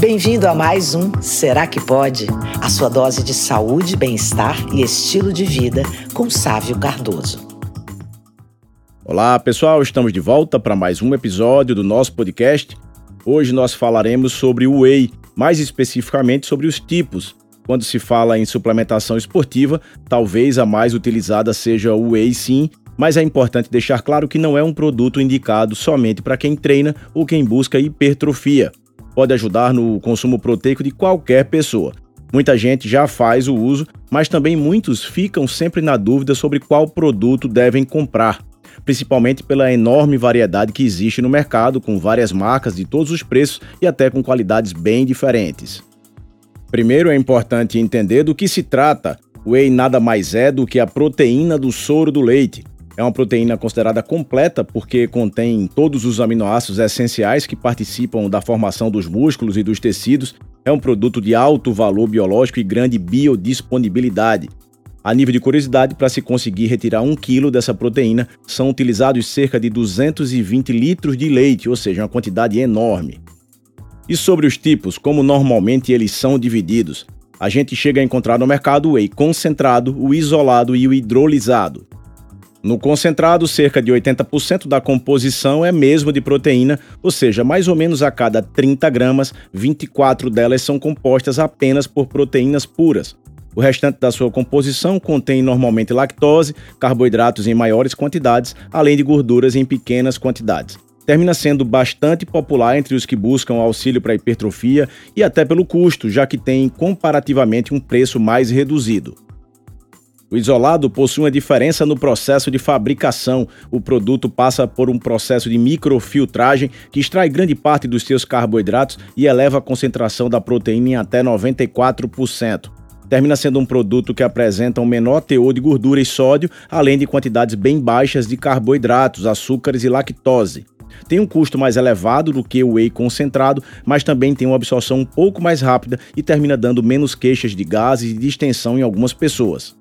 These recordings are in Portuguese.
Bem-vindo a mais um Será que Pode? A sua dose de saúde, bem-estar e estilo de vida com Sávio Cardoso. Olá, pessoal, estamos de volta para mais um episódio do nosso podcast. Hoje nós falaremos sobre o whey, mais especificamente sobre os tipos. Quando se fala em suplementação esportiva, talvez a mais utilizada seja o whey sim, mas é importante deixar claro que não é um produto indicado somente para quem treina ou quem busca hipertrofia pode ajudar no consumo proteico de qualquer pessoa. Muita gente já faz o uso, mas também muitos ficam sempre na dúvida sobre qual produto devem comprar, principalmente pela enorme variedade que existe no mercado, com várias marcas de todos os preços e até com qualidades bem diferentes. Primeiro é importante entender do que se trata. Whey nada mais é do que a proteína do soro do leite, é uma proteína considerada completa porque contém todos os aminoácidos essenciais que participam da formação dos músculos e dos tecidos. É um produto de alto valor biológico e grande biodisponibilidade. A nível de curiosidade, para se conseguir retirar um quilo dessa proteína, são utilizados cerca de 220 litros de leite, ou seja, uma quantidade enorme. E sobre os tipos, como normalmente eles são divididos? A gente chega a encontrar no mercado o whey concentrado, o isolado e o hidrolisado. No concentrado, cerca de 80% da composição é mesmo de proteína, ou seja, mais ou menos a cada 30 gramas, 24 delas são compostas apenas por proteínas puras. O restante da sua composição contém normalmente lactose, carboidratos em maiores quantidades, além de gorduras em pequenas quantidades. Termina sendo bastante popular entre os que buscam auxílio para hipertrofia e até pelo custo, já que tem comparativamente um preço mais reduzido. O isolado possui uma diferença no processo de fabricação. O produto passa por um processo de microfiltragem que extrai grande parte dos seus carboidratos e eleva a concentração da proteína em até 94%. Termina sendo um produto que apresenta um menor teor de gordura e sódio, além de quantidades bem baixas de carboidratos, açúcares e lactose. Tem um custo mais elevado do que o whey concentrado, mas também tem uma absorção um pouco mais rápida e termina dando menos queixas de gases e distensão em algumas pessoas.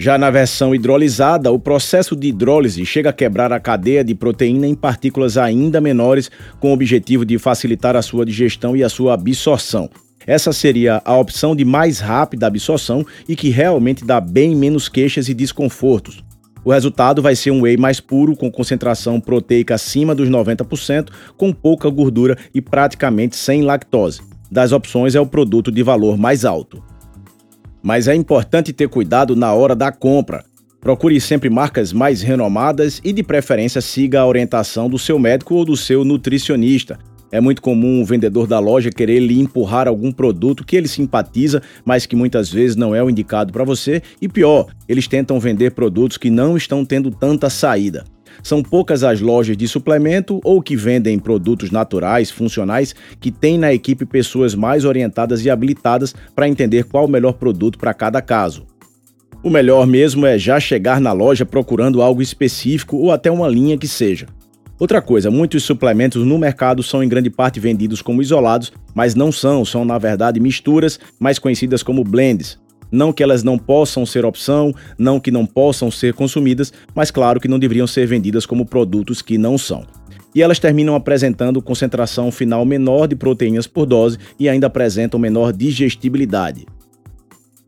Já na versão hidrolisada, o processo de hidrólise chega a quebrar a cadeia de proteína em partículas ainda menores, com o objetivo de facilitar a sua digestão e a sua absorção. Essa seria a opção de mais rápida absorção e que realmente dá bem menos queixas e desconfortos. O resultado vai ser um whey mais puro, com concentração proteica acima dos 90%, com pouca gordura e praticamente sem lactose. Das opções, é o produto de valor mais alto mas é importante ter cuidado na hora da compra. Procure sempre marcas mais renomadas e, de preferência, siga a orientação do seu médico ou do seu nutricionista. É muito comum o vendedor da loja querer lhe empurrar algum produto que ele simpatiza, mas que muitas vezes não é o indicado para você, e pior, eles tentam vender produtos que não estão tendo tanta saída. São poucas as lojas de suplemento ou que vendem produtos naturais, funcionais, que têm na equipe pessoas mais orientadas e habilitadas para entender qual o melhor produto para cada caso. O melhor mesmo é já chegar na loja procurando algo específico ou até uma linha que seja. Outra coisa, muitos suplementos no mercado são em grande parte vendidos como isolados, mas não são, são na verdade misturas, mais conhecidas como blends. Não que elas não possam ser opção, não que não possam ser consumidas, mas claro que não deveriam ser vendidas como produtos que não são. E elas terminam apresentando concentração final menor de proteínas por dose e ainda apresentam menor digestibilidade.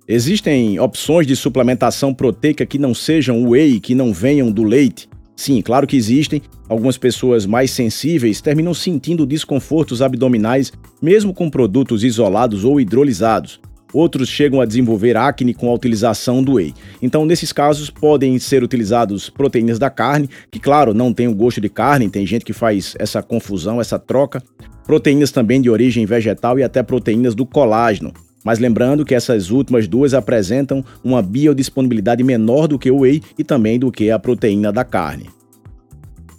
Existem opções de suplementação proteica que não sejam whey, que não venham do leite? Sim, claro que existem. Algumas pessoas mais sensíveis terminam sentindo desconfortos abdominais, mesmo com produtos isolados ou hidrolizados. Outros chegam a desenvolver acne com a utilização do whey. Então, nesses casos, podem ser utilizados proteínas da carne, que, claro, não tem o gosto de carne, tem gente que faz essa confusão, essa troca. Proteínas também de origem vegetal e até proteínas do colágeno. Mas lembrando que essas últimas duas apresentam uma biodisponibilidade menor do que o whey e também do que a proteína da carne.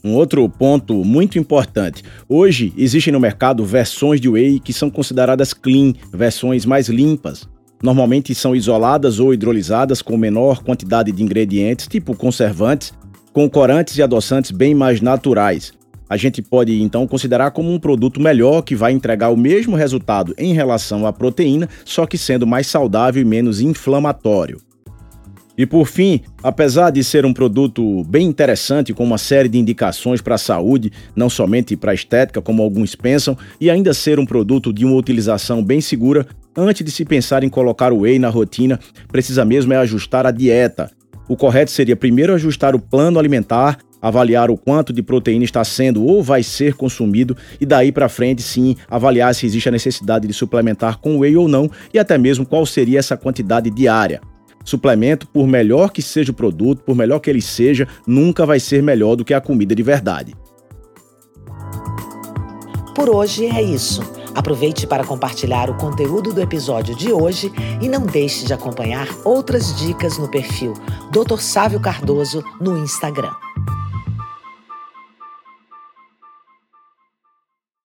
Um outro ponto muito importante: hoje existem no mercado versões de whey que são consideradas clean, versões mais limpas. Normalmente são isoladas ou hidrolizadas com menor quantidade de ingredientes, tipo conservantes, com corantes e adoçantes bem mais naturais. A gente pode então considerar como um produto melhor que vai entregar o mesmo resultado em relação à proteína, só que sendo mais saudável e menos inflamatório. E por fim, apesar de ser um produto bem interessante, com uma série de indicações para a saúde, não somente para a estética, como alguns pensam, e ainda ser um produto de uma utilização bem segura, antes de se pensar em colocar o whey na rotina, precisa mesmo é ajustar a dieta. O correto seria primeiro ajustar o plano alimentar, avaliar o quanto de proteína está sendo ou vai ser consumido e daí para frente sim avaliar se existe a necessidade de suplementar com whey ou não e até mesmo qual seria essa quantidade diária. Suplemento, por melhor que seja o produto, por melhor que ele seja, nunca vai ser melhor do que a comida de verdade. Por hoje é isso. Aproveite para compartilhar o conteúdo do episódio de hoje e não deixe de acompanhar outras dicas no perfil Dr. Sávio Cardoso no Instagram.